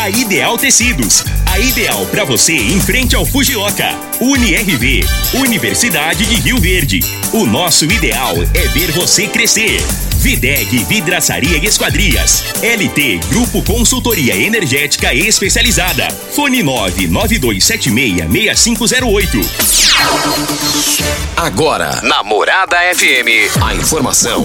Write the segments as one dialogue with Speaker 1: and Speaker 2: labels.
Speaker 1: A Ideal Tecidos. A ideal para você em frente ao Fujioka. UniRV. Universidade de Rio Verde. O nosso ideal é ver você crescer. Videg Vidraçaria e Esquadrias. LT Grupo Consultoria Energética Especializada. Fone 992766508.
Speaker 2: Agora, Namorada FM, a informação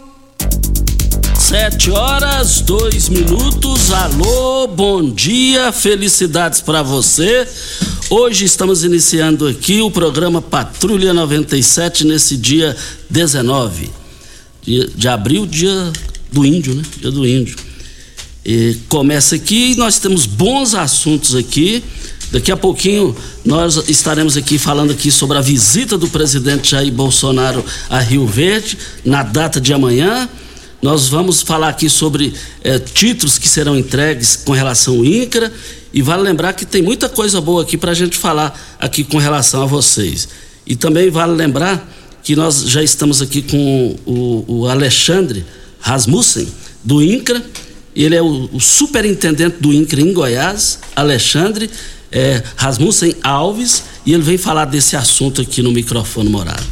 Speaker 3: Sete horas, dois minutos. Alô, bom dia, felicidades para você. Hoje estamos iniciando aqui o programa Patrulha 97 nesse dia 19 de, abril, dia do índio, né? Dia do índio. E começa aqui, nós temos bons assuntos aqui. Daqui a pouquinho nós estaremos aqui falando aqui sobre a visita do presidente Jair Bolsonaro a Rio Verde na data de amanhã. Nós vamos falar aqui sobre eh, títulos que serão entregues com relação ao INCRA e vale lembrar que tem muita coisa boa aqui para a gente falar aqui com relação a vocês. E também vale lembrar que nós já estamos aqui com o, o Alexandre Rasmussen, do INCRA. Ele é o, o superintendente do INCRA em Goiás, Alexandre é, Rasmussen Alves, e ele vem falar desse assunto aqui no microfone morado.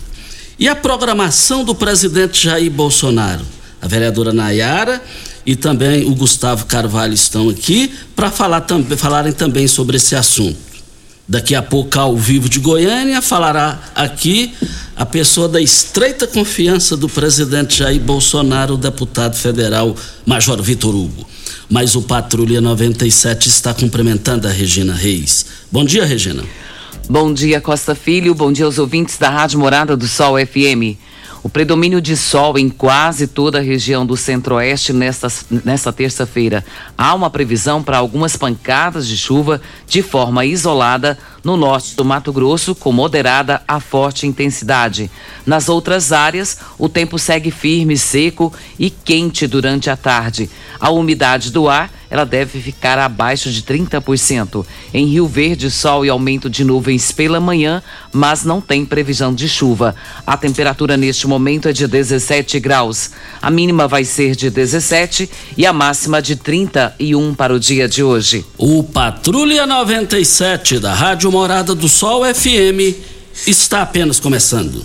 Speaker 3: E a programação do presidente Jair Bolsonaro? Vereadora Nayara e também o Gustavo Carvalho estão aqui para falar, tam, falarem também sobre esse assunto. Daqui a pouco, ao vivo de Goiânia, falará aqui a pessoa da estreita confiança do presidente Jair Bolsonaro, o deputado federal Major Vitor Hugo. Mas o Patrulha 97 está cumprimentando a Regina Reis. Bom dia, Regina.
Speaker 4: Bom dia, Costa Filho. Bom dia aos ouvintes da Rádio Morada do Sol FM. O predomínio de sol em quase toda a região do centro-oeste nesta, nesta terça-feira. Há uma previsão para algumas pancadas de chuva de forma isolada no norte do Mato Grosso, com moderada a forte intensidade. Nas outras áreas, o tempo segue firme, seco e quente durante a tarde. A umidade do ar ela deve ficar abaixo de 30%. Em Rio Verde, sol e aumento de nuvens pela manhã, mas não tem previsão de chuva. A temperatura neste momento é de 17 graus. A mínima vai ser de 17 e a máxima de 31 para o dia de hoje.
Speaker 3: O Patrulha 97 da Rádio Morada do Sol FM está apenas começando.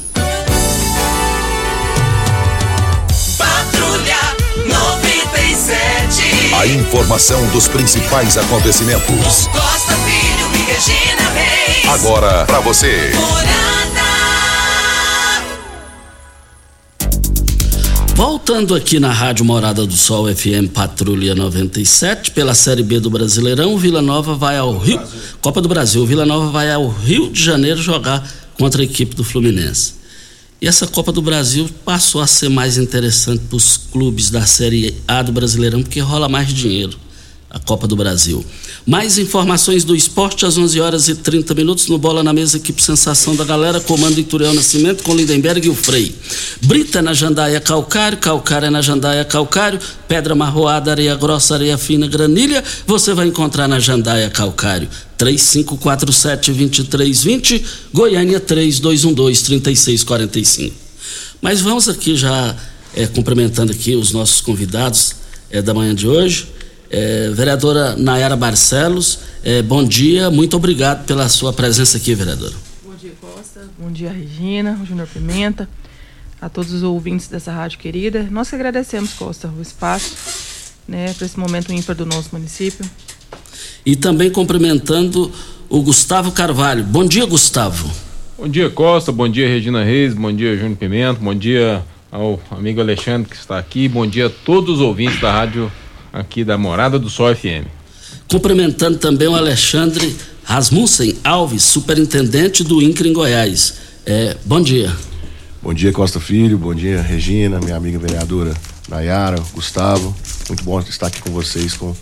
Speaker 2: A informação dos principais acontecimentos.
Speaker 5: Costa Filho e Regina Reis.
Speaker 2: Agora para você.
Speaker 3: Voltando aqui na Rádio Morada do Sol FM Patrulha 97, pela Série B do Brasileirão, Vila Nova vai ao Rio. Copa do Brasil, Vila Nova vai ao Rio de Janeiro jogar contra a equipe do Fluminense. E essa Copa do Brasil passou a ser mais interessante para os clubes da Série A do Brasileirão, porque rola mais dinheiro a Copa do Brasil. Mais informações do esporte às 11 horas e 30 minutos no Bola na Mesa, equipe Sensação da Galera, comando Ituriel Nascimento com Lindenberg e o Frei. Brita na Jandaia Calcário, Calcário é na Jandaia Calcário, Pedra Marroada, Areia Grossa, Areia Fina, Granilha, você vai encontrar na Jandaia Calcário. 3547-2320, Goiânia 3212-3645. Mas vamos aqui já é, cumprimentando aqui os nossos convidados é, da manhã de hoje. É, vereadora Nayara Barcelos, é, bom dia, muito obrigado pela sua presença aqui, vereadora.
Speaker 6: Bom dia, Costa. bom dia Regina, Júnior Pimenta, a todos os ouvintes dessa rádio querida. Nós que agradecemos, Costa, o espaço né, para esse momento ímpar do nosso município.
Speaker 3: E também cumprimentando o Gustavo Carvalho. Bom dia, Gustavo.
Speaker 7: Bom dia, Costa. Bom dia, Regina Reis. Bom dia, Júnior Pimenta. Bom dia ao amigo Alexandre que está aqui. Bom dia a todos os ouvintes da rádio aqui da Morada do Sol FM.
Speaker 3: Cumprimentando também o Alexandre Rasmussen Alves, superintendente do INCRE em Goiás. É, bom dia.
Speaker 8: Bom dia, Costa Filho. Bom dia, Regina, minha amiga vereadora Nayara, Gustavo. Muito bom estar aqui com vocês, com,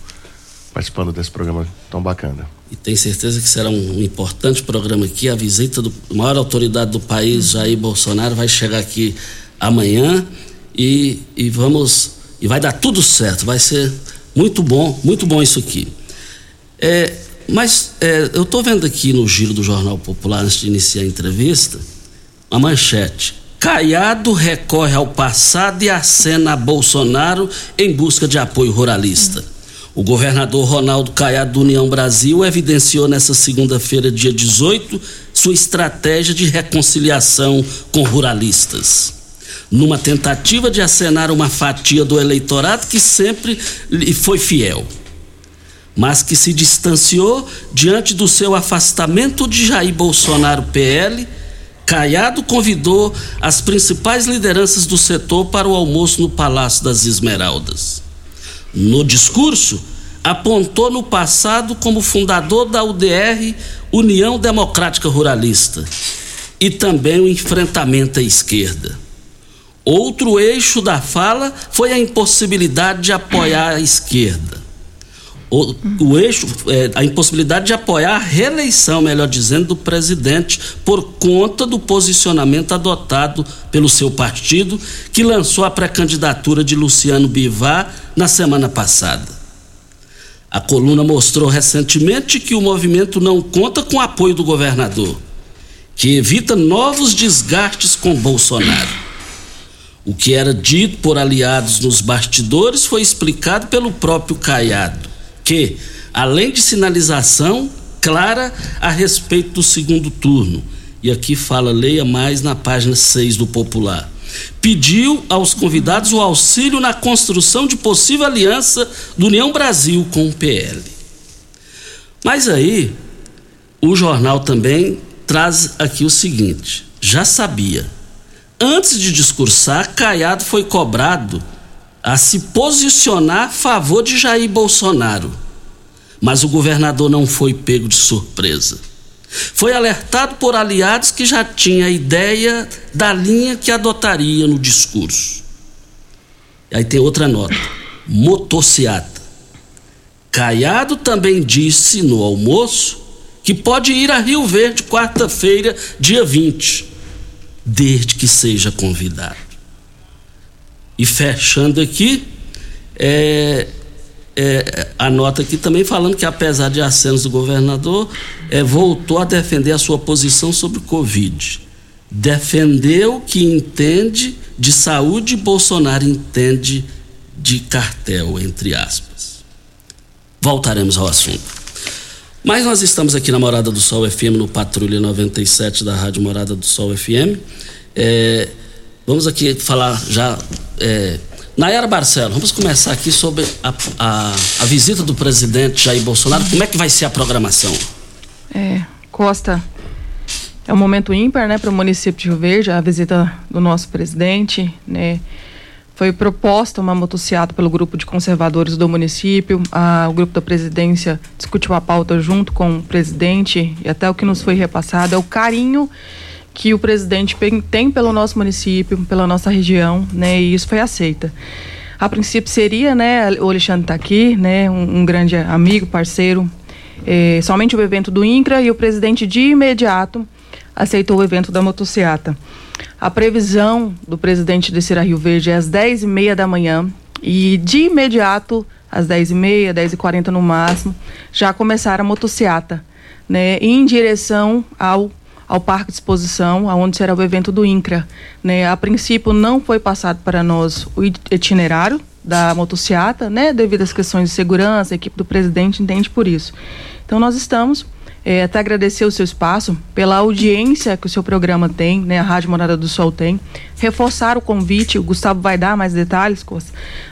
Speaker 8: participando desse programa tão bacana.
Speaker 3: E tenho certeza que será um importante programa aqui. A visita do maior autoridade do país, Jair Bolsonaro, vai chegar aqui amanhã e, e vamos. E vai dar tudo certo. Vai ser muito bom, muito bom isso aqui. É, mas é, eu estou vendo aqui no giro do Jornal Popular, antes de iniciar a entrevista, a manchete. Caiado recorre ao passado e acena a Bolsonaro em busca de apoio ruralista. O governador Ronaldo Caiado do União Brasil evidenciou nesta segunda-feira, dia 18, sua estratégia de reconciliação com ruralistas. Numa tentativa de acenar uma fatia do eleitorado que sempre lhe foi fiel mas que se distanciou diante do seu afastamento de Jair Bolsonaro PL. Caiado convidou as principais lideranças do setor para o almoço no Palácio das Esmeraldas. No discurso, apontou no passado como fundador da UDR, União Democrática Ruralista, e também o enfrentamento à esquerda. Outro eixo da fala foi a impossibilidade de apoiar a esquerda o, o eixo, é, a impossibilidade de apoiar a reeleição, melhor dizendo, do presidente por conta do posicionamento adotado pelo seu partido, que lançou a pré-candidatura de Luciano Bivar na semana passada. A coluna mostrou recentemente que o movimento não conta com o apoio do governador, que evita novos desgastes com Bolsonaro. O que era dito por aliados nos bastidores foi explicado pelo próprio Caiado que, além de sinalização clara a respeito do segundo turno, e aqui fala, leia mais na página 6 do Popular, pediu aos convidados o auxílio na construção de possível aliança do União Brasil com o PL. Mas aí, o jornal também traz aqui o seguinte: já sabia. Antes de discursar, Caiado foi cobrado a se posicionar a favor de Jair Bolsonaro. Mas o governador não foi pego de surpresa. Foi alertado por aliados que já tinha a ideia da linha que adotaria no discurso. Aí tem outra nota: motociata. Caiado também disse no almoço que pode ir a Rio Verde quarta-feira, dia 20, desde que seja convidado. E fechando aqui, é, é, a nota aqui também falando que, apesar de acenos do governador, é, voltou a defender a sua posição sobre o Covid. Defendeu que entende de saúde, Bolsonaro entende de cartel, entre aspas. Voltaremos ao assunto. Mas nós estamos aqui na Morada do Sol FM, no Patrulha 97 da Rádio Morada do Sol FM. É, vamos aqui falar já é, Nayara Barcelo, vamos começar aqui sobre a, a, a, visita do presidente Jair Bolsonaro. Como é que vai ser a programação?
Speaker 6: É, Costa, é um momento ímpar, né, para o município de Rio Verde, a visita do nosso presidente, né. Foi proposta uma motociata pelo grupo de conservadores do município. A, o grupo da presidência discutiu a pauta junto com o presidente e até o que nos foi repassado é o carinho que o presidente tem pelo nosso município, pela nossa região, né? E isso foi aceita. A princípio seria, né? O Alexandre está aqui, né? Um, um, grande amigo, parceiro. É, somente o evento do INCRA e o presidente de imediato aceitou o evento da motociata. A previsão do presidente descer a Rio Verde é às 10h30 da manhã e de imediato, às 10h30, 10h40 no máximo, já começaram a motociata, né? Em direção ao ao Parque de Exposição, aonde será o evento do INCRA. Né? A princípio não foi passado para nós o itinerário da motociata, né? devido às questões de segurança, a equipe do presidente entende por isso. Então nós estamos é, até agradecer o seu espaço pela audiência que o seu programa tem, né? A Rádio Morada do Sol tem. Reforçar o convite, o Gustavo vai dar mais detalhes,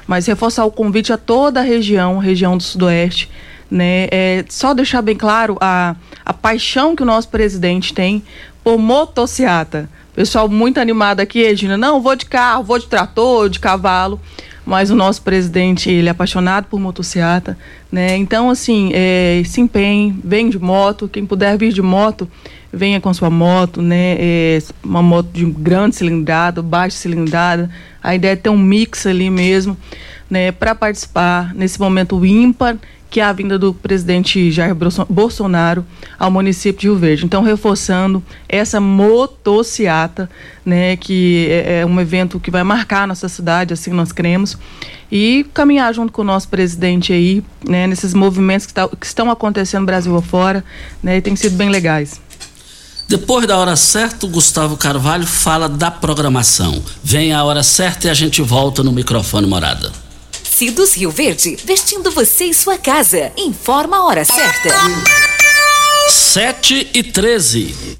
Speaker 6: mas reforçar o convite a toda a região, região do Sudoeste, né? É, só deixar bem claro a, a paixão que o nosso presidente tem por motociata. Pessoal muito animado aqui, Regina. Não, vou de carro, vou de trator, de cavalo mas o nosso presidente ele é apaixonado por motocicleta, né? Então assim, é, se empenhe, vem de moto, quem puder vir de moto, venha com sua moto, né? É, uma moto de grande cilindrada, baixa cilindrada. A ideia é ter um mix ali mesmo, né? Para participar nesse momento ímpar que é a vinda do presidente Jair Bolsonaro ao município de Rio Verde. Então, reforçando essa motociata, né, que é, é um evento que vai marcar a nossa cidade, assim nós cremos, e caminhar junto com o nosso presidente aí, né, nesses movimentos que, tá, que estão acontecendo no Brasil afora, né, e tem sido bem legais.
Speaker 3: Depois da hora certa, o Gustavo Carvalho fala da programação. Vem a hora certa e a gente volta no microfone morada.
Speaker 9: Tecidos Rio Verde, vestindo você e sua casa. Informa a hora certa.
Speaker 3: 7 e 13.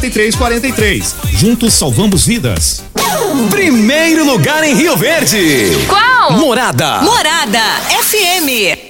Speaker 10: 43 43. Juntos salvamos vidas.
Speaker 2: Primeiro lugar em Rio Verde.
Speaker 9: Qual?
Speaker 2: Morada.
Speaker 9: Morada FM.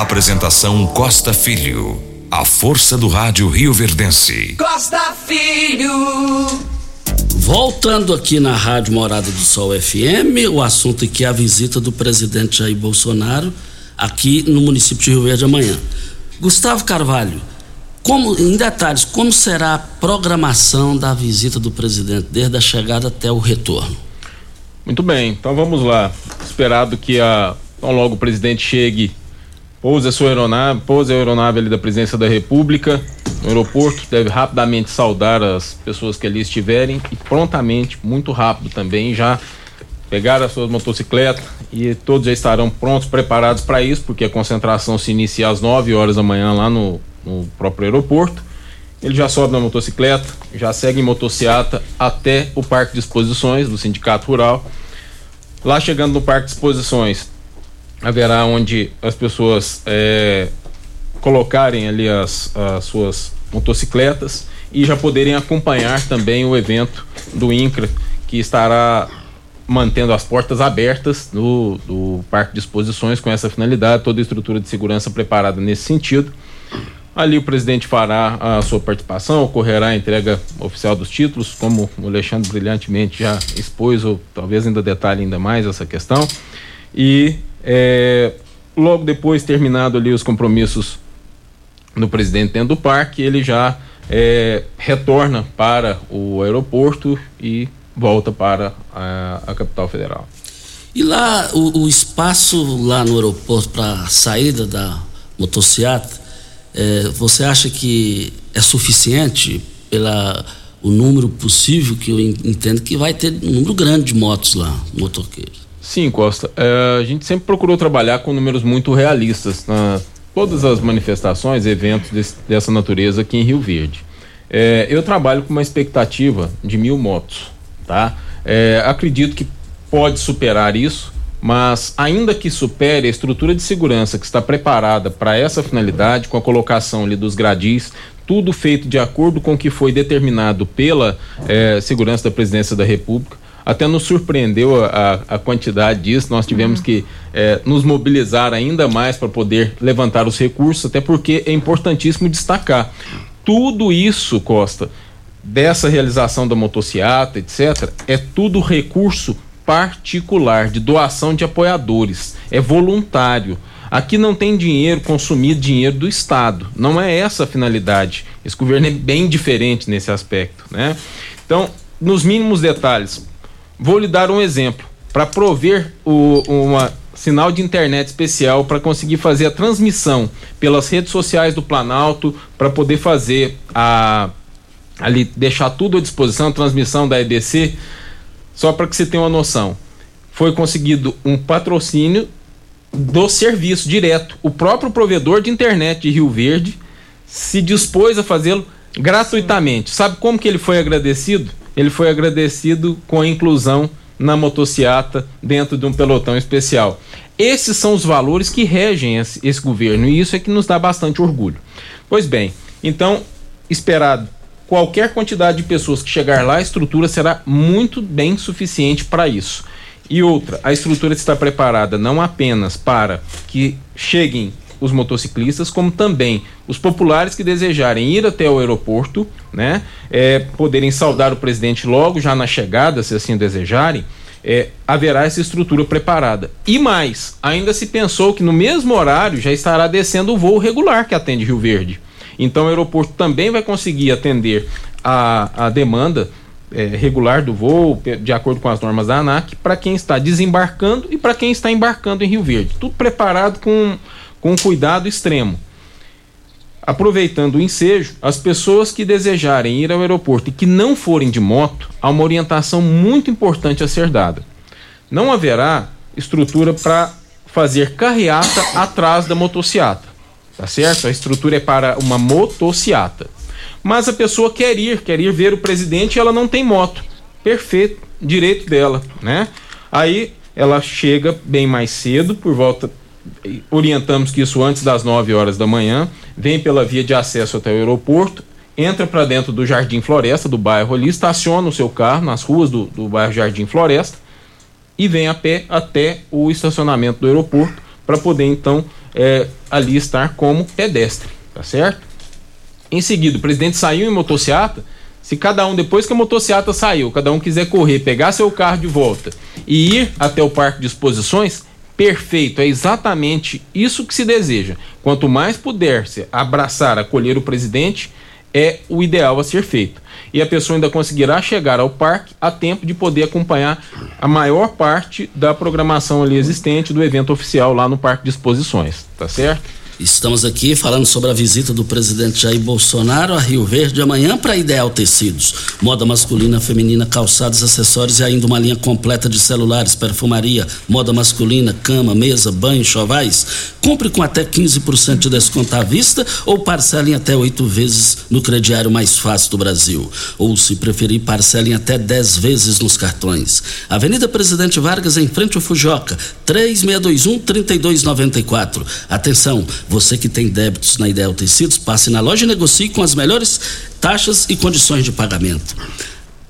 Speaker 2: Apresentação Costa Filho. A força do rádio Rio Verdense.
Speaker 5: Costa Filho.
Speaker 3: Voltando aqui na Rádio Morada do Sol FM, o assunto aqui é a visita do presidente Jair Bolsonaro aqui no município de Rio Verde amanhã. Gustavo Carvalho, como, em detalhes, como será a programação da visita do presidente desde a chegada até o retorno?
Speaker 7: Muito bem, então vamos lá. Esperado que a, tão logo o presidente chegue, pouse a sua aeronave, pouse a aeronave ali da presidência da República no aeroporto, deve rapidamente saudar as pessoas que ali estiverem e prontamente, muito rápido também, já pegar as suas motocicletas e todos já estarão prontos, preparados para isso, porque a concentração se inicia às 9 horas da manhã lá no, no próprio aeroporto. Ele já sobe na motocicleta, já segue em motociata até o Parque de Exposições do Sindicato Rural. Lá chegando no Parque de Exposições, haverá onde as pessoas é, colocarem ali as, as suas motocicletas e já poderem acompanhar também o evento do INCRA, que estará mantendo as portas abertas do, do Parque de Exposições com essa finalidade, toda a estrutura de segurança preparada nesse sentido. Ali o presidente fará a sua participação, ocorrerá a entrega oficial dos títulos, como o Alexandre brilhantemente já expôs, ou talvez ainda detalhe ainda mais essa questão. E é, logo depois, terminado ali os compromissos do presidente dentro do parque, ele já é, retorna para o aeroporto e volta para a, a capital federal.
Speaker 3: E lá, o, o espaço lá no aeroporto para saída da motocicleta, é, você acha que é suficiente pela o número possível que eu entendo que vai ter um número grande de motos lá, motoqueiros?
Speaker 7: Sim, Costa. É, a gente sempre procurou trabalhar com números muito realistas na todas as manifestações, eventos desse, dessa natureza aqui em Rio Verde. É, eu trabalho com uma expectativa de mil motos, tá? É, acredito que pode superar isso, mas ainda que supere a estrutura de segurança que está preparada para essa finalidade, com a colocação ali dos gradis, tudo feito de acordo com o que foi determinado pela é, segurança da presidência da República. Até nos surpreendeu a, a quantidade disso. Nós tivemos uhum. que é, nos mobilizar ainda mais para poder levantar os recursos, até porque é importantíssimo destacar. Tudo isso, Costa, dessa realização da motociata, etc., é tudo recurso particular, de doação de apoiadores. É voluntário. Aqui não tem dinheiro, consumir dinheiro do Estado. Não é essa a finalidade. Esse governo é bem diferente nesse aspecto. Né? Então, nos mínimos detalhes, vou lhe dar um exemplo. Para prover o, uma sinal de internet especial para conseguir fazer a transmissão pelas redes sociais do Planalto, para poder fazer a ali deixar tudo à disposição, transmissão da EBC, só para que você tenha uma noção. Foi conseguido um patrocínio do serviço direto. O próprio provedor de internet de Rio Verde se dispôs a fazê-lo gratuitamente. Sabe como que ele foi agradecido? Ele foi agradecido com a inclusão na motociata dentro de um pelotão especial. Esses são os valores que regem esse, esse governo e isso é que nos dá bastante orgulho. Pois bem, então, esperado qualquer quantidade de pessoas que chegar lá, a estrutura será muito bem suficiente para isso. E outra, a estrutura está preparada não apenas para que cheguem os motociclistas, como também os populares que desejarem ir até o aeroporto, né, é, poderem saudar o presidente logo já na chegada, se assim desejarem, é, haverá essa estrutura preparada. E mais, ainda se pensou que no mesmo horário já estará descendo o voo regular que atende Rio Verde. Então o aeroporto também vai conseguir atender a, a demanda é, regular do voo, de acordo com as normas da ANAC, para quem está desembarcando e para quem está embarcando em Rio Verde. Tudo preparado com, com cuidado extremo. Aproveitando o ensejo, as pessoas que desejarem ir ao aeroporto e que não forem de moto, há uma orientação muito importante a ser dada. Não haverá estrutura para fazer carreata atrás da motociata tá certo? A estrutura é para uma motociata. Mas a pessoa quer ir, quer ir ver o presidente e ela não tem moto. Perfeito, direito dela, né? Aí ela chega bem mais cedo, por volta orientamos que isso antes das 9 horas da manhã, vem pela via de acesso até o aeroporto, entra para dentro do Jardim Floresta, do bairro ali, estaciona o seu carro nas ruas do, do bairro Jardim Floresta e vem a pé até o estacionamento do aeroporto para poder então é, ali estar como pedestre, tá certo? Em seguida, o presidente saiu em motociata. Se cada um, depois que a motociata saiu, cada um quiser correr, pegar seu carro de volta e ir até o parque de exposições, perfeito, é exatamente isso que se deseja. Quanto mais puder se abraçar, acolher o presidente, é o ideal a ser feito. E a pessoa ainda conseguirá chegar ao parque a tempo de poder acompanhar a maior parte da programação ali existente do evento oficial lá no Parque de Exposições, tá certo?
Speaker 3: Estamos aqui falando sobre a visita do presidente Jair Bolsonaro a Rio Verde amanhã para Ideal Tecidos. Moda masculina, feminina, calçados, acessórios e ainda uma linha completa de celulares, perfumaria, moda masculina, cama, mesa, banho, chovais. Compre com até 15% de desconto à vista ou parcelem até oito vezes no crediário mais fácil do Brasil. Ou, se preferir, parcelem até 10 vezes nos cartões. Avenida Presidente Vargas, em frente ao Fujoca, 3621-3294. Atenção! Você que tem débitos na Ideal Tecidos, passe na loja e negocie com as melhores taxas e condições de pagamento.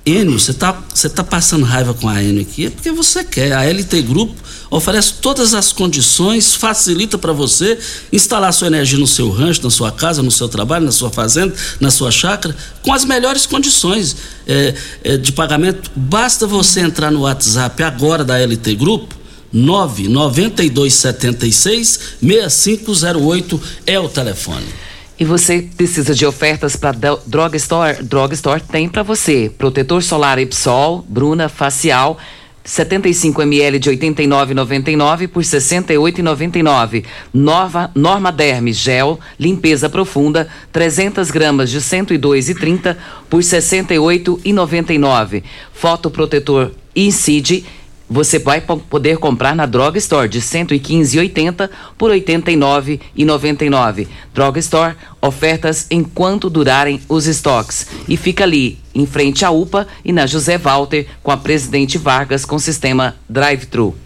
Speaker 3: Enio, você está tá passando raiva com a Enio aqui, é porque você quer. A LT Grupo oferece todas as condições, facilita para você instalar sua energia no seu rancho, na sua casa, no seu trabalho, na sua fazenda, na sua chácara, com as melhores condições é, é, de pagamento. Basta você entrar no WhatsApp agora da LT Grupo 99276 6508 é o telefone.
Speaker 4: E você precisa de ofertas para Drugstore? Drugstore tem para você. Protetor solar Epsol, Bruna Facial, 75 ml de 89,99 por 68,99. Nova Norma Derme Gel Limpeza Profunda 300 gramas de 102,30 por 68,99. Fotoprotetor Incide você vai poder comprar na Drog Store de 115,80 por 89,99. Drog Store, ofertas enquanto durarem os estoques. E fica ali, em frente à UPA e na José Walter, com a Presidente Vargas com sistema drive-thru.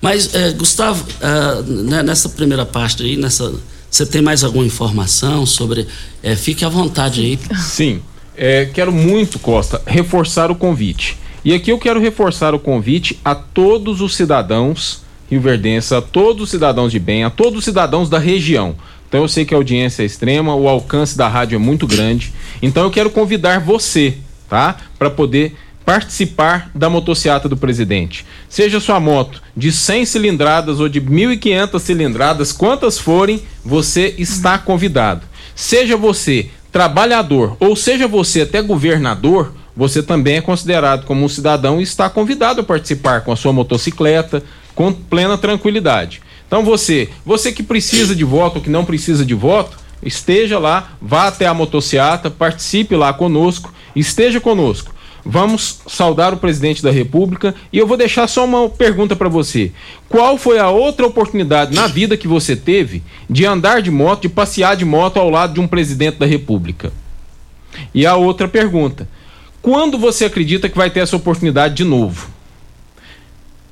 Speaker 3: Mas, é, Gustavo, é, nessa primeira parte aí, nessa, você tem mais alguma informação sobre. É, fique à vontade aí.
Speaker 7: Sim. É, quero muito, Costa, reforçar o convite. E aqui eu quero reforçar o convite a todos os cidadãos rioverdenses, a todos os cidadãos de bem, a todos os cidadãos da região. Então eu sei que a audiência é extrema, o alcance da rádio é muito grande. Então eu quero convidar você, tá? Para poder participar da motociata do presidente. Seja sua moto de 100 cilindradas ou de 1.500 cilindradas, quantas forem, você está convidado. Seja você trabalhador ou seja você até governador, você também é considerado como um cidadão e está convidado a participar com a sua motocicleta com plena tranquilidade. Então você, você que precisa de voto ou que não precisa de voto, esteja lá, vá até a motociata, participe lá conosco, esteja conosco. Vamos saudar o presidente da República e eu vou deixar só uma pergunta para você. Qual foi a outra oportunidade na vida que você teve de andar de moto, de passear de moto ao lado de um presidente da República? E a outra pergunta: quando você acredita que vai ter essa oportunidade de novo?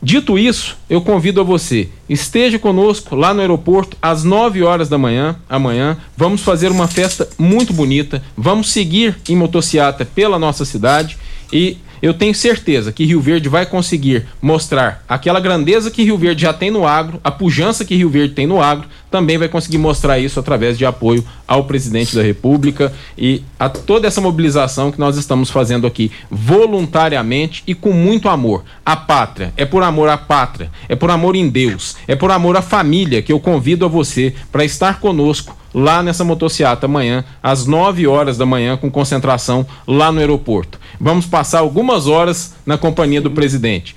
Speaker 7: Dito isso, eu convido a você, esteja conosco lá no aeroporto às 9 horas da manhã, amanhã. Vamos fazer uma festa muito bonita. Vamos seguir em motociata pela nossa cidade e eu tenho certeza que Rio Verde vai conseguir mostrar aquela grandeza que Rio Verde já tem no agro, a pujança que Rio Verde tem no agro, também vai conseguir mostrar isso através de apoio ao presidente da República e a toda essa mobilização que nós estamos fazendo aqui voluntariamente e com muito amor. A pátria é por amor à pátria, é por amor em Deus, é por amor à família que eu convido a você para estar conosco lá nessa motociata amanhã, às 9 horas da manhã, com concentração lá no aeroporto. Vamos passar algumas horas na companhia do presidente.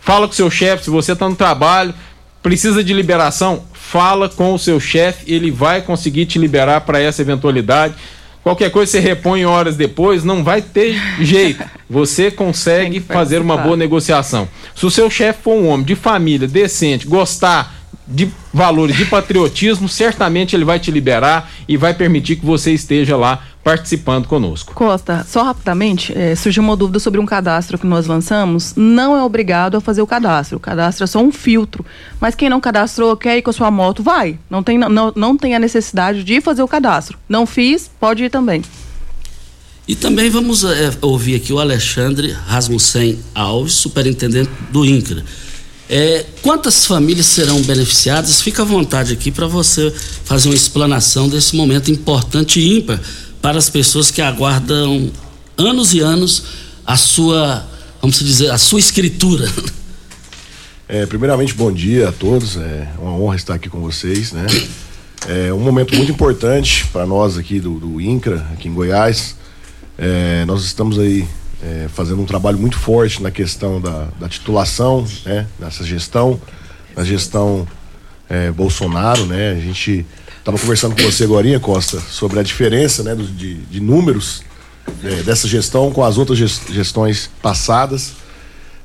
Speaker 7: Fala com seu chefe, se você está no trabalho, precisa de liberação, fala com o seu chefe, ele vai conseguir te liberar para essa eventualidade. Qualquer coisa você repõe horas depois, não vai ter jeito. Você consegue fazer uma boa negociação. Se o seu chefe for um homem de família, decente, gostar de valores de patriotismo, certamente ele vai te liberar e vai permitir que você esteja lá participando conosco.
Speaker 6: Costa, só rapidamente, é, surgiu uma dúvida sobre um cadastro que nós lançamos. Não é obrigado a fazer o cadastro. O cadastro é só um filtro. Mas quem não cadastrou, quer ir com a sua moto, vai. Não tem, não, não tem a necessidade de fazer o cadastro. Não fiz, pode ir também.
Speaker 3: E também vamos é, ouvir aqui o Alexandre Rasmussen Alves, superintendente do INCRA. É, quantas famílias serão beneficiadas? Fica à vontade aqui para você fazer uma explanação desse momento importante e ímpar para as pessoas que aguardam anos e anos a sua, vamos dizer, a sua escritura.
Speaker 8: É, primeiramente, bom dia a todos. É uma honra estar aqui com vocês, né? É um momento muito importante para nós aqui do, do, INCRA, aqui em Goiás. É, nós estamos aí é, fazendo um trabalho muito forte na questão da, da titulação, né? Nessa gestão, na gestão é, Bolsonaro, né? A gente estava conversando com você agora, Costa, sobre a diferença, né? De, de números é, dessa gestão com as outras gestões passadas.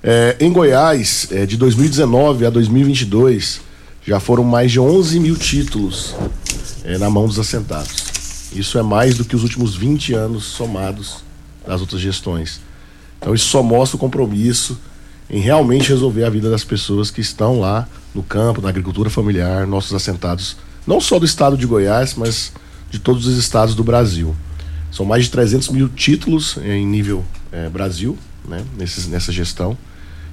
Speaker 8: É, em Goiás, é, de 2019 a 2022, já foram mais de 11 mil títulos é, na mão dos assentados. Isso é mais do que os últimos 20 anos somados das outras gestões. Então, isso só mostra o compromisso em realmente resolver a vida das pessoas que estão lá no campo, na agricultura familiar, nossos assentados, não só do estado de Goiás, mas de todos os estados do Brasil. São mais de 300 mil títulos em nível é, Brasil, né, nessa gestão.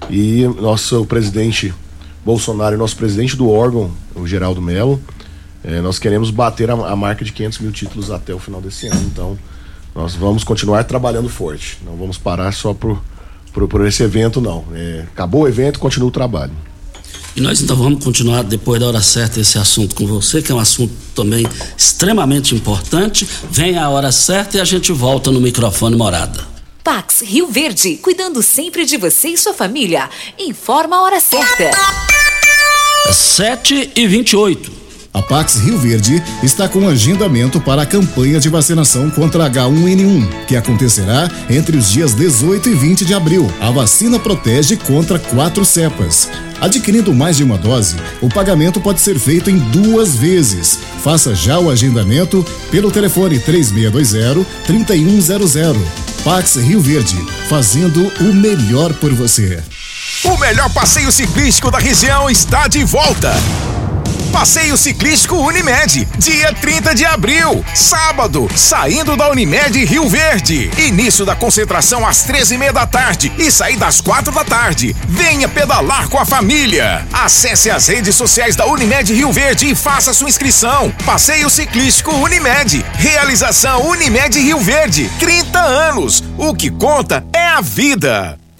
Speaker 8: E nosso presidente Bolsonaro nosso presidente do órgão, o Geraldo Melo, é, nós queremos bater a, a, marca de 500 mil títulos até o final desse ano. Então, nós vamos continuar trabalhando forte. Não vamos parar só por, por, por esse evento, não. É, acabou o evento, continua o trabalho.
Speaker 3: E nós então vamos continuar depois da hora certa esse assunto com você, que é um assunto também extremamente importante. Vem a hora certa e a gente volta no microfone morada.
Speaker 9: Pax Rio Verde, cuidando sempre de você e sua família. Informa a hora certa.
Speaker 3: 7 e 28
Speaker 11: A Pax Rio Verde está com agendamento para a campanha de vacinação contra H1N1, que acontecerá entre os dias 18 e 20 de abril. A vacina protege contra quatro cepas. Adquirindo mais de uma dose, o pagamento pode ser feito em duas vezes. Faça já o agendamento pelo telefone 3620-3100. Pax Rio Verde, fazendo o melhor por você.
Speaker 12: O melhor passeio ciclístico da região está de volta. Passeio Ciclístico Unimed, dia 30 de abril, sábado, saindo da Unimed Rio Verde. Início da concentração às 13 e meia da tarde e sair das quatro da tarde. Venha pedalar com a família. Acesse as redes sociais da Unimed Rio Verde e faça sua inscrição. Passeio Ciclístico Unimed. Realização Unimed Rio Verde. 30 anos. O que conta é a vida.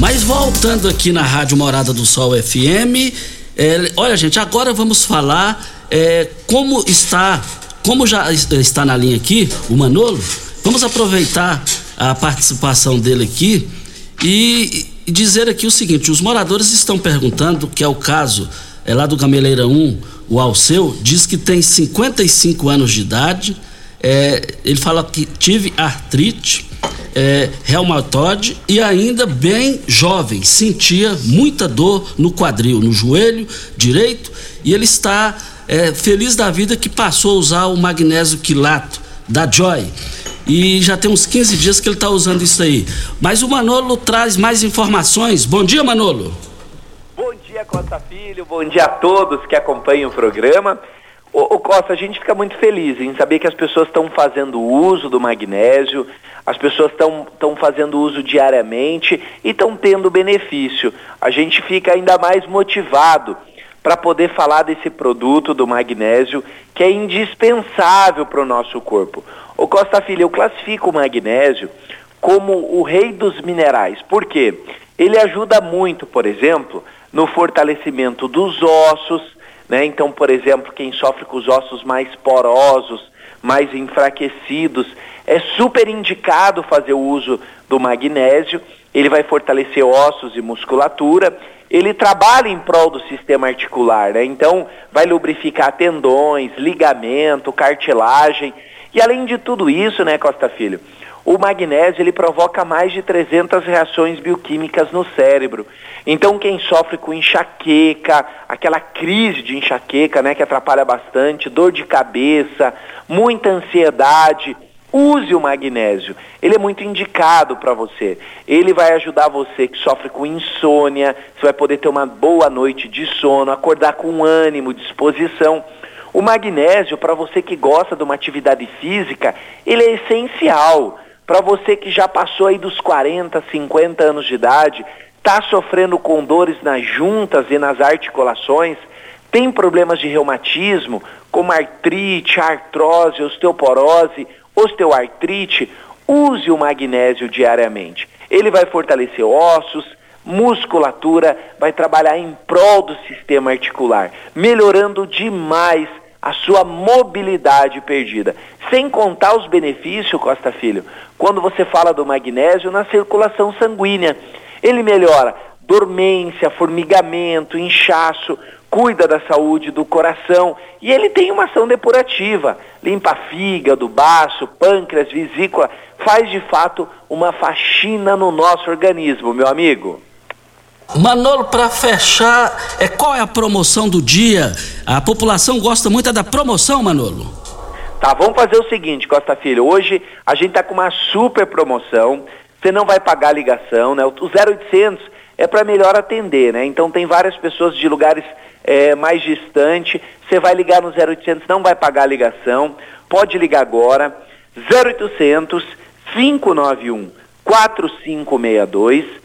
Speaker 3: Mas voltando aqui na Rádio Morada do Sol FM, é, olha gente, agora vamos falar é, como está, como já está na linha aqui o Manolo. Vamos aproveitar a participação dele aqui e, e dizer aqui o seguinte: os moradores estão perguntando, que é o caso é lá do Gameleira 1, o Alceu, diz que tem 55 anos de idade, É, ele fala que tive artrite, é, reumatoide e ainda bem jovem, sentia muita dor no quadril, no joelho direito e ele está é, feliz da vida que passou a usar o magnésio quilato da Joy. E já tem uns 15 dias que ele está usando isso aí. Mas o Manolo traz mais informações. Bom dia, Manolo.
Speaker 13: Bom dia, Costa Filho. Bom dia a todos que acompanham o programa. Ô, ô Costa, a gente fica muito feliz em saber que as pessoas estão fazendo uso do magnésio, as pessoas estão fazendo uso diariamente e estão tendo benefício. A gente fica ainda mais motivado para poder falar desse produto do magnésio que é indispensável para o nosso corpo. O Costa Filho, eu classifico o magnésio como o rei dos minerais. Por quê? Ele ajuda muito, por exemplo, no fortalecimento dos ossos, né? Então, por exemplo, quem sofre com os ossos mais porosos, mais enfraquecidos, é super indicado fazer o uso do magnésio. Ele vai fortalecer ossos e musculatura ele trabalha em prol do sistema articular, né? Então, vai lubrificar tendões, ligamento, cartilagem. E além de tudo isso, né, Costa Filho, o magnésio ele provoca mais de 300 reações bioquímicas no cérebro. Então, quem sofre com enxaqueca, aquela crise de enxaqueca, né, que atrapalha bastante, dor de cabeça, muita ansiedade, Use o magnésio. Ele é muito indicado para você. Ele vai ajudar você que sofre com insônia, você vai poder ter uma boa noite de sono, acordar com ânimo, disposição. O magnésio, para você que gosta de uma atividade física, ele é essencial. Para você que já passou aí dos 40, 50 anos de idade, está sofrendo com dores nas juntas e nas articulações, tem problemas de reumatismo, como artrite, artrose, osteoporose, osteoartrite, use o magnésio diariamente. Ele vai fortalecer ossos, musculatura, vai trabalhar em prol do sistema articular, melhorando demais a sua mobilidade perdida. Sem contar os benefícios, Costa Filho, quando você fala do magnésio na circulação sanguínea. Ele melhora dormência, formigamento, inchaço, cuida da saúde do coração e ele tem uma ação depurativa, limpa fígado, baço, pâncreas, vesícula, faz de fato uma faxina no nosso organismo, meu amigo.
Speaker 3: Manolo, para fechar, é qual é a promoção do dia? A população gosta muito é da promoção, Manolo.
Speaker 13: Tá, vamos fazer o seguinte, Costa Filho. Hoje a gente tá com uma super promoção. Você não vai pagar a ligação, né? O 0800 é para melhor atender, né? Então tem várias pessoas de lugares é, mais distante, você vai ligar no 0800, não vai pagar a ligação, pode ligar agora, 0800 591 4562,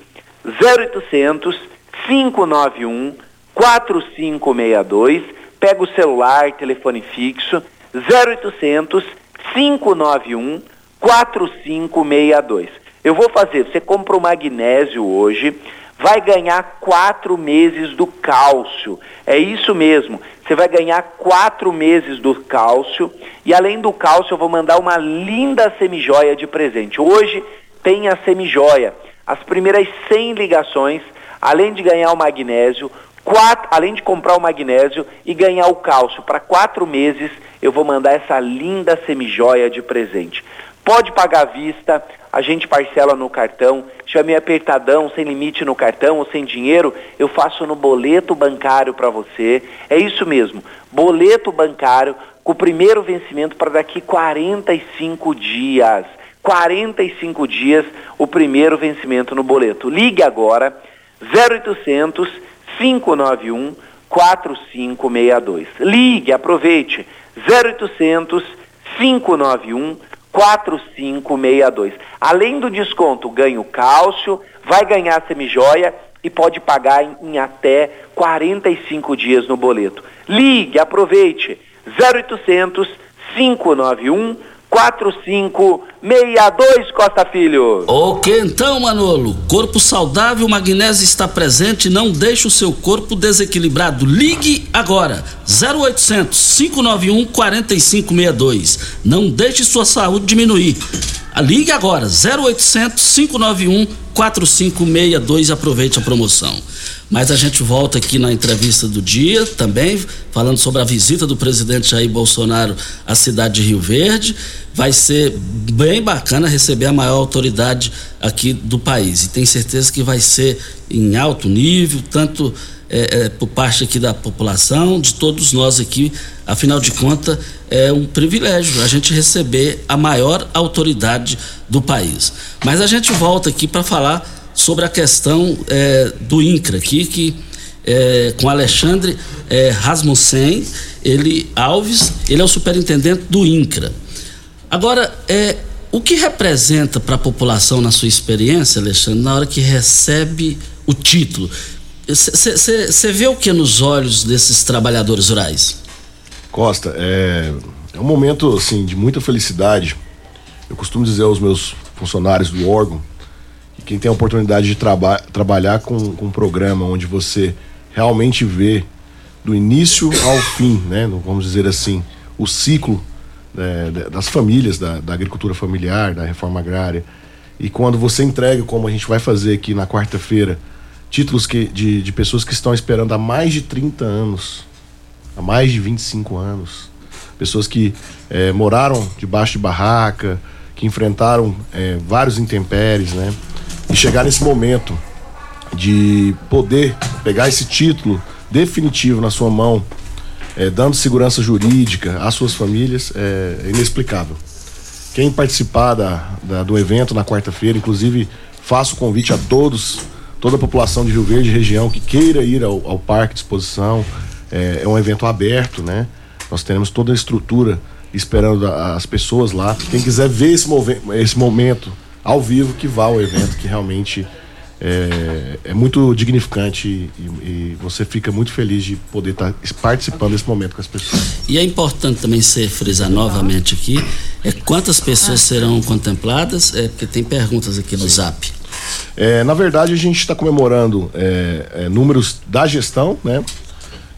Speaker 13: 0800 591 4562, pega o celular, telefone fixo, 0800 591 4562. Eu vou fazer, você compra o magnésio hoje, vai ganhar quatro meses do cálcio. É isso mesmo. Você vai ganhar quatro meses do cálcio e além do cálcio eu vou mandar uma linda semijoia de presente. Hoje tem a semijoia. As primeiras 100 ligações, além de ganhar o magnésio, quatro, além de comprar o magnésio e ganhar o cálcio para quatro meses, eu vou mandar essa linda semijoia de presente. Pode pagar à vista, a gente parcela no cartão. Meio apertadão, sem limite no cartão ou sem dinheiro, eu faço no boleto bancário para você. É isso mesmo, boleto bancário com o primeiro vencimento para daqui 45 dias. 45 dias o primeiro vencimento no boleto. Ligue agora 0800 591 4562. Ligue, aproveite 0800 591 4562. Além do desconto, ganha o cálcio, vai ganhar a semijoia e pode pagar em, em até 45 dias no boleto. Ligue, aproveite. 0800 591 4562 Costa Filho.
Speaker 3: Ok, então, Manolo. Corpo saudável, magnésio está presente. Não deixe o seu corpo desequilibrado. Ligue agora. 0800 591 4562. Não deixe sua saúde diminuir. Ligue agora, 0800 591 4562 aproveite a promoção. Mas a gente volta aqui na entrevista do dia também, falando sobre a visita do presidente Jair Bolsonaro à cidade de Rio Verde. Vai ser bem bacana receber a maior autoridade aqui do país. E tenho certeza que vai ser em alto nível, tanto é, é, por parte aqui da população, de todos nós aqui. Afinal de contas, é um privilégio a gente receber a maior autoridade do país. Mas a gente volta aqui para falar sobre a questão é, do INCRA aqui, que é, com Alexandre é, Rasmussen, ele Alves, ele é o superintendente do INCRA. Agora, é, o que representa para a população, na sua experiência, Alexandre, na hora que recebe o título? Você vê o que nos olhos desses trabalhadores rurais?
Speaker 8: Costa, é, é um momento assim de muita felicidade. Eu costumo dizer aos meus funcionários do órgão que quem tem a oportunidade de traba trabalhar com, com um programa onde você realmente vê do início ao fim, né, vamos dizer assim, o ciclo é, das famílias, da, da agricultura familiar, da reforma agrária, e quando você entrega, como a gente vai fazer aqui na quarta-feira, títulos que, de, de pessoas que estão esperando há mais de 30 anos, há mais de 25 anos. Pessoas que é, moraram debaixo de barraca, que enfrentaram é, vários intempéries, né? E chegar nesse momento de poder pegar esse título definitivo na sua mão, é, dando segurança jurídica às suas famílias, é inexplicável. Quem participar da, da do evento na quarta-feira, inclusive faço o convite a todos toda a população de Rio Verde região que queira ir ao, ao parque de exposição. É, é, um evento aberto, né? Nós teremos toda a estrutura esperando as pessoas lá. Quem quiser ver esse, esse momento ao vivo, que vá ao evento, que realmente é, é muito dignificante e, e, você fica muito feliz de poder estar participando desse momento com as pessoas.
Speaker 3: E é importante também ser frisar novamente aqui é quantas pessoas serão contempladas, é porque tem perguntas aqui no Zap.
Speaker 8: É, na verdade, a gente está comemorando é, é, números da gestão, né?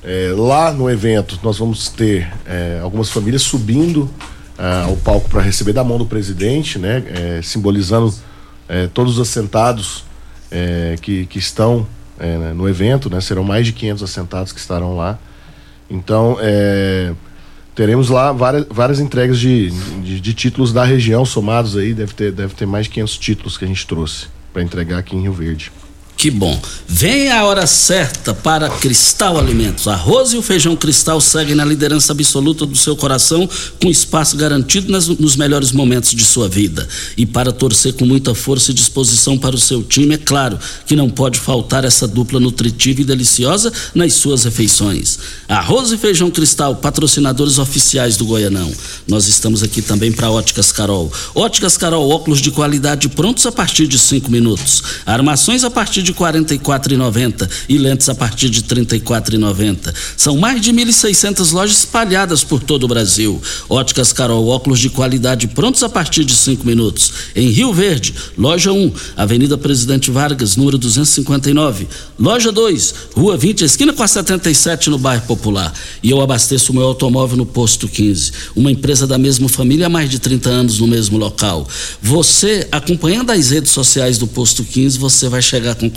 Speaker 8: É, lá no evento, nós vamos ter é, algumas famílias subindo é, ao palco para receber da mão do presidente, né? simbolizando todos os assentados que, que estão no evento, né? Serão mais de 500 assentados que estarão lá. Então, teremos lá várias, várias entregas de, de, de, títulos da região somados aí, deve ter, deve ter mais de 500 títulos que a gente trouxe para entregar aqui em Rio Verde.
Speaker 3: Que bom. Vem a hora certa para Cristal Alimentos. Arroz e o feijão Cristal seguem na liderança absoluta do seu coração, com espaço garantido nas, nos melhores momentos de sua vida. E para torcer com muita força e disposição para o seu time, é claro que não pode faltar essa dupla nutritiva e deliciosa nas suas refeições. Arroz e feijão Cristal, patrocinadores oficiais do Goianão. Nós estamos aqui também para Óticas Carol. Óticas Carol, óculos de qualidade prontos a partir de cinco minutos. Armações a partir de R$ 44,90 e lentes a partir de R$ 34,90. São mais de 1.600 lojas espalhadas por todo o Brasil. Óticas Carol, óculos de qualidade prontos a partir de cinco minutos. Em Rio Verde, loja 1, Avenida Presidente Vargas, número 259. Loja 2, Rua 20, esquina com a 77, no bairro Popular. E eu abasteço o meu automóvel no Posto 15. Uma empresa da mesma família há mais de 30 anos no mesmo local. Você, acompanhando as redes sociais do Posto 15, você vai chegar com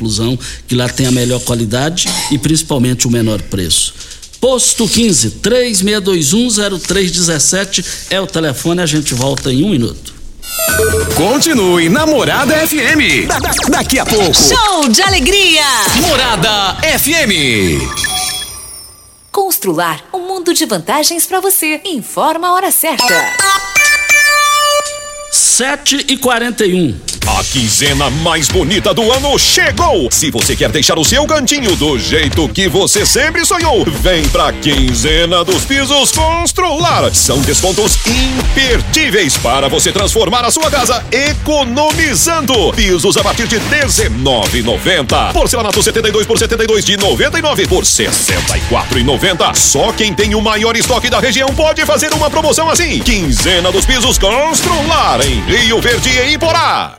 Speaker 3: que lá tem a melhor qualidade e principalmente o menor preço. Posto 15 36210317 é o telefone, a gente volta em um minuto.
Speaker 12: Continue Namorada FM. Da, da, daqui a pouco.
Speaker 14: Show de alegria.
Speaker 12: Morada FM.
Speaker 9: Constrular um mundo de vantagens para você. Informa a hora certa.
Speaker 3: 7 e 41
Speaker 15: a quinzena mais bonita do ano chegou! Se você quer deixar o seu cantinho do jeito que você sempre sonhou, vem pra quinzena dos pisos Constrular. São descontos imperdíveis para você transformar a sua casa economizando. Pisos a partir de R$19,90. Porcelanato 72 por 72 de 99 por 64,90. Só quem tem o maior estoque da região pode fazer uma promoção assim. Quinzena dos pisos Constrular em Rio Verde e Iporá.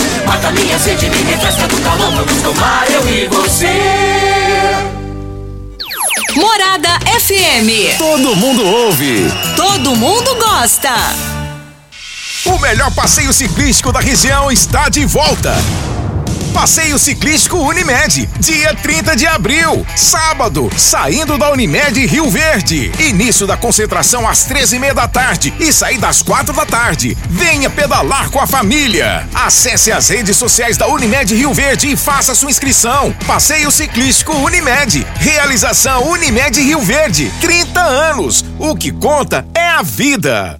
Speaker 16: Mata minha sede, me refresca do calor. Vamos tomar eu e você.
Speaker 14: Morada FM.
Speaker 12: Todo mundo ouve.
Speaker 14: Todo mundo gosta.
Speaker 12: O melhor passeio ciclístico da região está de volta. Passeio Ciclístico Unimed, dia 30 de abril, sábado, saindo da Unimed Rio Verde. Início da concentração às 13h30 da tarde e saída às 4 da tarde. Venha pedalar com a família. Acesse as redes sociais da Unimed Rio Verde e faça sua inscrição. Passeio Ciclístico Unimed. Realização Unimed Rio Verde. 30 anos. O que conta é a vida.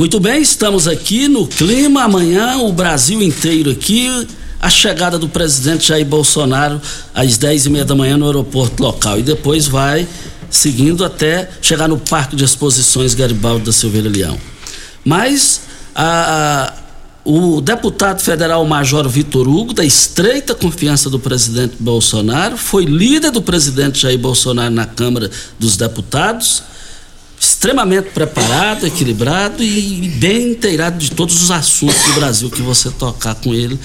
Speaker 3: Muito bem, estamos aqui no clima. Amanhã o Brasil inteiro aqui. A chegada do presidente Jair Bolsonaro às 10 e meia da manhã no aeroporto local. E depois vai seguindo até chegar no Parque de Exposições Garibaldi da Silveira Leão. Mas a, o deputado federal Major Vitor Hugo, da estreita confiança do presidente Bolsonaro, foi líder do presidente Jair Bolsonaro na Câmara dos Deputados, extremamente preparado, equilibrado e bem inteirado de todos os assuntos do Brasil que você tocar com ele.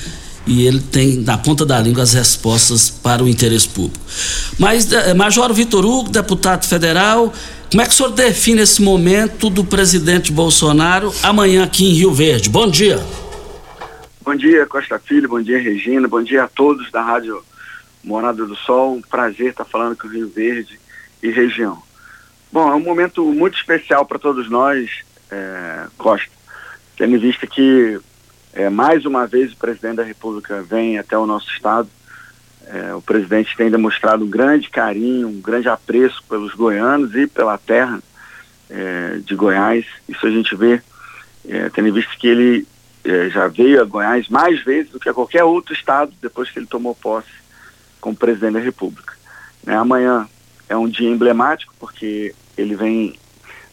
Speaker 3: E ele tem na ponta da língua as respostas para o interesse público. Mas, eh, Major Vitor Hugo, deputado federal, como é que o senhor define esse momento do presidente Bolsonaro amanhã aqui em Rio Verde? Bom dia.
Speaker 17: Bom dia, Costa Filho, bom dia, Regina, bom dia a todos da Rádio Morada do Sol. Um prazer estar falando com o Rio Verde e região. Bom, é um momento muito especial para todos nós, é, Costa, tendo visto que é, mais uma vez o presidente da República vem até o nosso estado. É, o presidente tem demonstrado um grande carinho, um grande apreço pelos goianos e pela terra é, de Goiás. Isso a gente vê, é, tendo visto que ele é, já veio a Goiás mais vezes do que a qualquer outro estado depois que ele tomou posse como presidente da República. Né, amanhã é um dia emblemático porque ele vem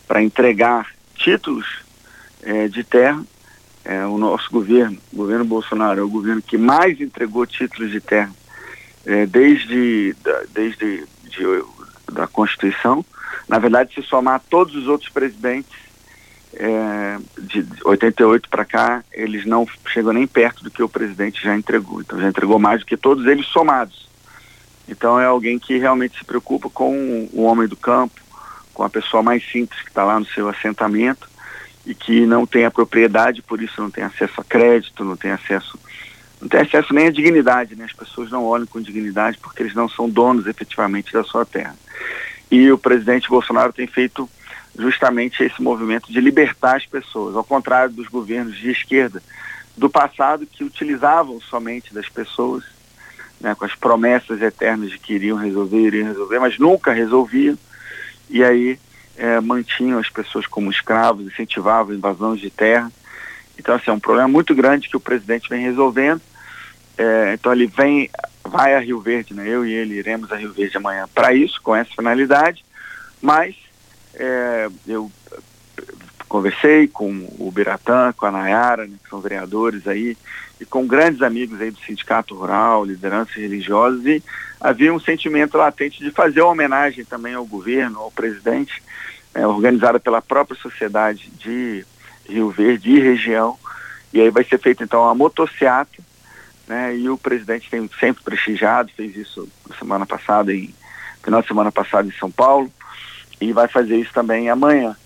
Speaker 17: para entregar títulos é, de terra. É, o nosso governo, o governo Bolsonaro, é o governo que mais entregou títulos de terra é, desde, da, desde de, da Constituição. Na verdade, se somar todos os outros presidentes é, de 88 para cá, eles não chegam nem perto do que o presidente já entregou. Então, já entregou mais do que todos eles somados. Então, é alguém que realmente se preocupa com o homem do campo, com a pessoa mais simples que está lá no seu assentamento e que não tem a propriedade, por isso não tem acesso a crédito, não tem acesso não tem acesso nem à dignidade, né? As pessoas não olham com dignidade porque eles não são donos efetivamente da sua terra. E o presidente Bolsonaro tem feito justamente esse movimento de libertar as pessoas, ao contrário dos governos de esquerda do passado que utilizavam somente das pessoas, né, com as promessas eternas de que iriam resolver, iriam resolver, mas nunca resolviam, e aí é, mantinham as pessoas como escravos, incentivavam invasões de terra. Então, assim, é um problema muito grande que o presidente vem resolvendo. É, então, ele vem, vai a Rio Verde, né? Eu e ele iremos a Rio Verde amanhã para isso, com essa finalidade, mas é, eu conversei com o Biratã, com a Nayara, né, que são vereadores aí, e com grandes amigos aí do Sindicato Rural, lideranças religiosas, e havia um sentimento latente de fazer uma homenagem também ao governo, ao presidente, é, organizada pela própria sociedade de Rio Verde e região, e aí vai ser feita então a motociata, né, e o presidente tem sempre prestigiado, fez isso na semana passada, em final de semana passada em São Paulo, e vai fazer isso também amanhã.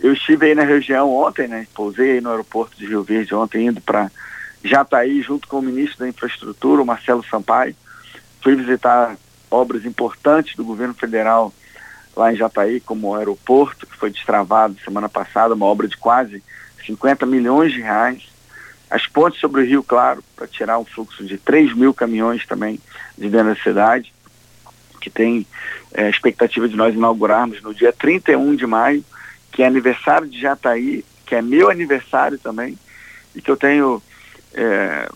Speaker 17: Eu estive aí na região ontem, né? Pousei no aeroporto de Rio Verde ontem, indo para Jataí, junto com o ministro da Infraestrutura, o Marcelo Sampaio. Fui visitar obras importantes do governo federal lá em Jataí, como o aeroporto, que foi destravado semana passada, uma obra de quase 50 milhões de reais. As pontes sobre o Rio Claro, para tirar um fluxo de 3 mil caminhões também de dentro da cidade, que tem é, expectativa de nós inaugurarmos no dia 31 de maio que é aniversário de Jataí, que é meu aniversário também, e que eu tenho é,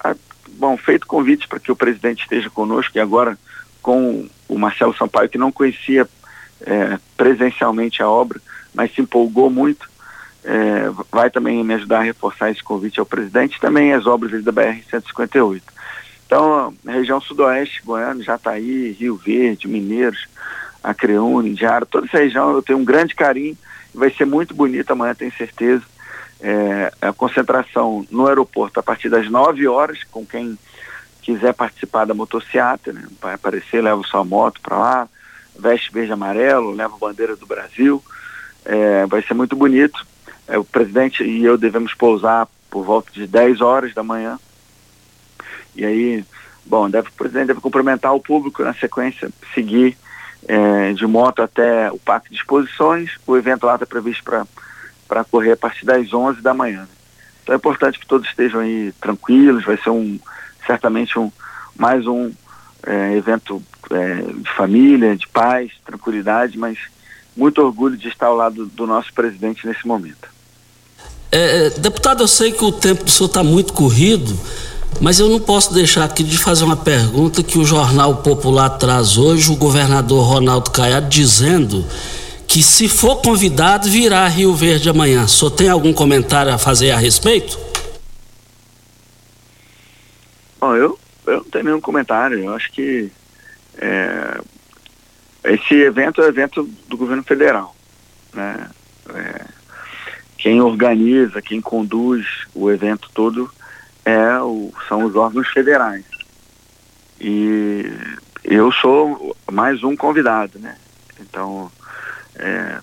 Speaker 17: a, bom, feito convite para que o presidente esteja conosco, e agora com o Marcelo Sampaio, que não conhecia é, presencialmente a obra, mas se empolgou muito, é, vai também me ajudar a reforçar esse convite ao presidente, também as obras da BR-158. Então, região sudoeste, Goiânia, Jataí, Rio Verde, Mineiros, Acreúne, Diário, toda essa região eu tenho um grande carinho vai ser muito bonita amanhã, tenho certeza. É, a concentração no aeroporto a partir das 9 horas, com quem quiser participar da motociata, né? vai aparecer, leva sua moto para lá, veste verde amarelo, leva a bandeira do Brasil, é, vai ser muito bonito. É, o presidente e eu devemos pousar por volta de 10 horas da manhã. E aí, bom, deve, o presidente deve cumprimentar o público na sequência, seguir é, de moto até o Parque de Exposições. O evento lá está previsto para correr a partir das 11 da manhã. Né? Então é importante que todos estejam aí tranquilos, vai ser um certamente um mais um é, evento é, de família, de paz, tranquilidade, mas muito orgulho de estar ao lado do nosso presidente nesse momento.
Speaker 3: É, é deputado, eu sei que o tempo do senhor está muito corrido, mas eu não posso deixar aqui de fazer uma pergunta que o Jornal Popular traz hoje, o governador Ronaldo Caiado dizendo que se for convidado virá a Rio Verde amanhã. Só tem algum comentário a fazer a respeito?
Speaker 17: Bom, eu, eu não tenho nenhum comentário. Eu acho que é, esse evento é evento do governo federal. Né? É, quem organiza, quem conduz o evento todo é o, são os órgãos federais. E eu sou mais um convidado, né? Então, é,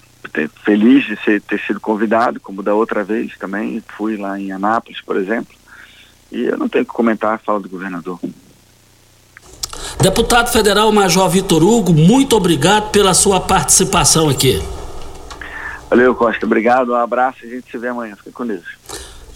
Speaker 17: feliz de ser, ter sido convidado, como da outra vez também, fui lá em Anápolis, por exemplo, e eu não tenho que comentar a fala do governador.
Speaker 3: Deputado Federal Major Vitor Hugo, muito obrigado pela sua participação aqui.
Speaker 17: Valeu, Costa. Obrigado, um abraço e a gente se vê amanhã. Fica com Deus.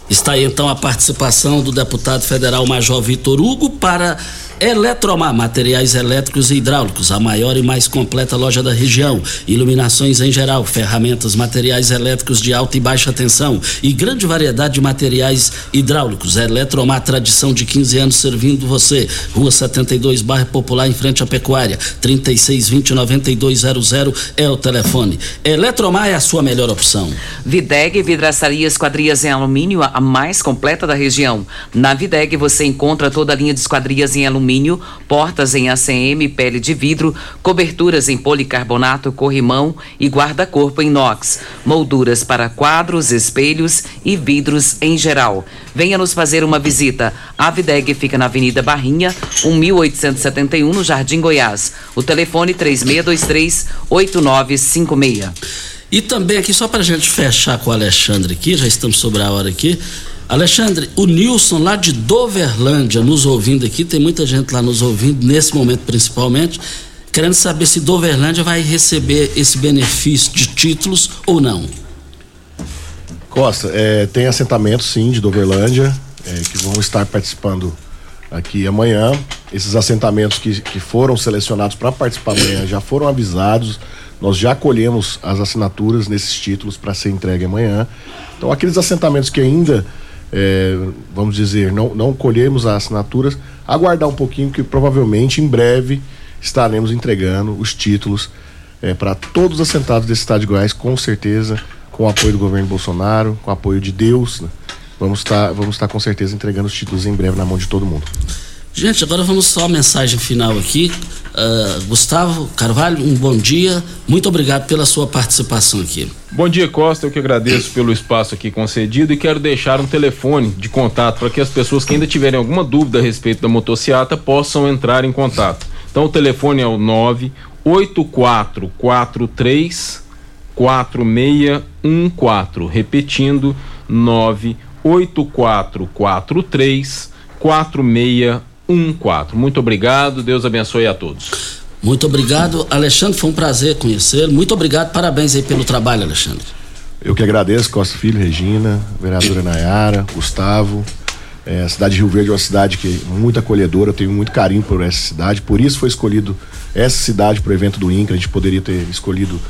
Speaker 3: Está aí então a participação do deputado federal Major Vitor Hugo para Eletromar, materiais elétricos e hidráulicos, a maior e mais completa loja da região. Iluminações em geral, ferramentas, materiais elétricos de alta e baixa tensão e grande variedade de materiais hidráulicos. Eletromar, tradição de 15 anos servindo você. Rua 72, bairro Popular, em frente à Pecuária. 3620-9200 é o telefone. Eletromar é a sua melhor opção.
Speaker 4: Videg Vidraçaria Esquadrias em Alumínio, a mais completa da região. Na Videg você encontra toda a linha de esquadrias em alumínio alumínio, portas em ACM, pele de vidro, coberturas em policarbonato, corrimão e guarda-corpo em inox, molduras para quadros, espelhos e vidros em geral. Venha nos fazer uma visita. A Videg fica na Avenida Barrinha, 1871, no Jardim Goiás. O telefone 3623 8956.
Speaker 3: E também aqui, só para a gente fechar com o Alexandre aqui, já estamos sobre a hora aqui, Alexandre, o Nilson lá de Doverlândia nos ouvindo aqui, tem muita gente lá nos ouvindo, nesse momento principalmente, querendo saber se Doverlândia vai receber esse benefício de títulos ou não.
Speaker 8: Costa, é, tem assentamentos sim de Doverlândia é, que vão estar participando aqui amanhã. Esses assentamentos que, que foram selecionados para participar amanhã já foram avisados. Nós já colhemos as assinaturas nesses títulos para ser entregue amanhã. Então, aqueles assentamentos que ainda, é, vamos dizer, não, não colhemos as assinaturas, aguardar um pouquinho, que provavelmente em breve estaremos entregando os títulos é, para todos os assentados desse estado de Goiás, com certeza, com o apoio do governo Bolsonaro, com o apoio de Deus. Né? Vamos estar, vamos estar com certeza entregando os títulos em breve na mão de todo mundo.
Speaker 3: Gente, agora vamos só a mensagem final aqui. Uh, Gustavo Carvalho, um bom dia. Muito obrigado pela sua participação aqui.
Speaker 7: Bom dia, Costa. Eu que agradeço pelo espaço aqui concedido e quero deixar um telefone de contato para que as pessoas que ainda tiverem alguma dúvida a respeito da motociata possam entrar em contato. Então o telefone é o 98443 4614. Repetindo, 98443 4614. Muito obrigado, Deus abençoe a todos.
Speaker 3: Muito obrigado, Alexandre. Foi um prazer conhecê-lo. Muito obrigado, parabéns aí pelo trabalho, Alexandre.
Speaker 8: Eu que agradeço, Costa Filho, Regina, vereadora Nayara, Gustavo. É, a cidade de Rio Verde é uma cidade que é muito acolhedora, eu tenho muito carinho por essa cidade, por isso foi escolhido essa cidade para o evento do INCRA. A gente poderia ter escolhido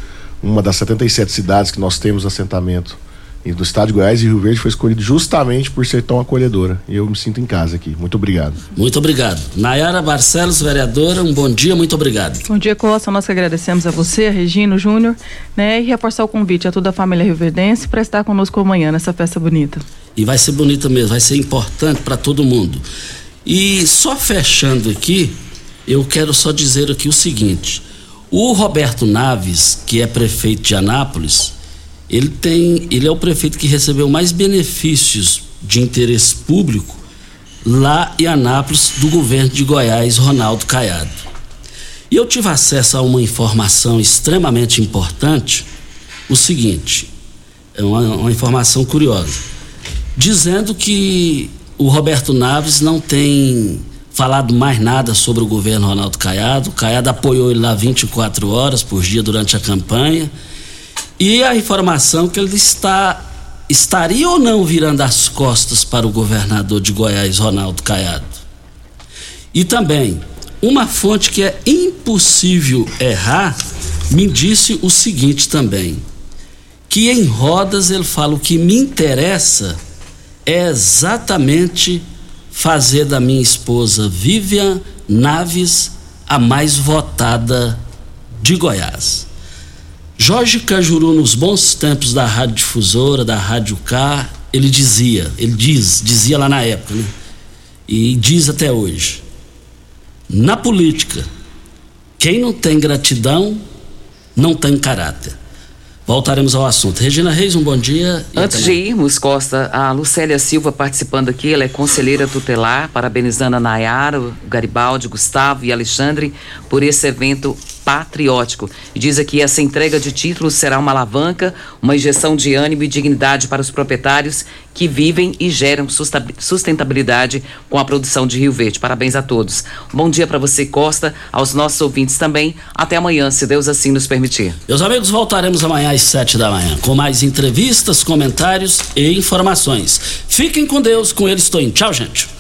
Speaker 8: uma das 77 cidades que nós temos assentamento e do estado de Goiás e Rio Verde foi escolhido justamente por ser tão acolhedora. E eu me sinto em casa aqui. Muito obrigado.
Speaker 3: Muito obrigado. Nayara Barcelos, vereadora, um bom dia, muito obrigado.
Speaker 6: Bom dia, Costa. Nós que agradecemos a você, a Regina, o Júnior, né? E reforçar o convite a toda a família rioverdense para estar conosco amanhã nessa festa bonita.
Speaker 3: E vai ser bonita mesmo, vai ser importante para todo mundo. E só fechando aqui, eu quero só dizer aqui o seguinte: o Roberto Naves, que é prefeito de Anápolis, ele tem, ele é o prefeito que recebeu mais benefícios de interesse público lá em Anápolis do governo de Goiás, Ronaldo Caiado. E eu tive acesso a uma informação extremamente importante, o seguinte, é uma, uma informação curiosa, dizendo que o Roberto Naves não tem falado mais nada sobre o governo Ronaldo Caiado. O Caiado apoiou ele lá 24 horas por dia durante a campanha e a informação que ele está estaria ou não virando as costas para o governador de Goiás, Ronaldo Caiado. E também, uma fonte que é impossível errar me disse o seguinte também: que em rodas ele fala o que me interessa é exatamente fazer da minha esposa Vivian Naves a mais votada de Goiás. Jorge Cajuru, nos bons tempos da Rádio Difusora, da Rádio K, ele dizia, ele diz, dizia lá na época, né? E diz até hoje. Na política, quem não tem gratidão não tem caráter. Voltaremos ao assunto. Regina Reis, um bom dia.
Speaker 4: Antes de irmos, Costa, a Lucélia Silva participando aqui, ela é conselheira tutelar, parabenizando a Nayara, o Garibaldi, Gustavo e Alexandre por esse evento patriótico. Diz aqui: essa entrega de títulos será uma alavanca, uma injeção de ânimo e dignidade para os proprietários que vivem e geram sustentabilidade com a produção de Rio Verde. Parabéns a todos. Bom dia para você, Costa, aos nossos ouvintes também. Até amanhã, se Deus assim nos permitir.
Speaker 3: Meus amigos, voltaremos amanhã às sete da manhã com mais entrevistas, comentários e informações. Fiquem com Deus, com ele estou em. Tchau, gente.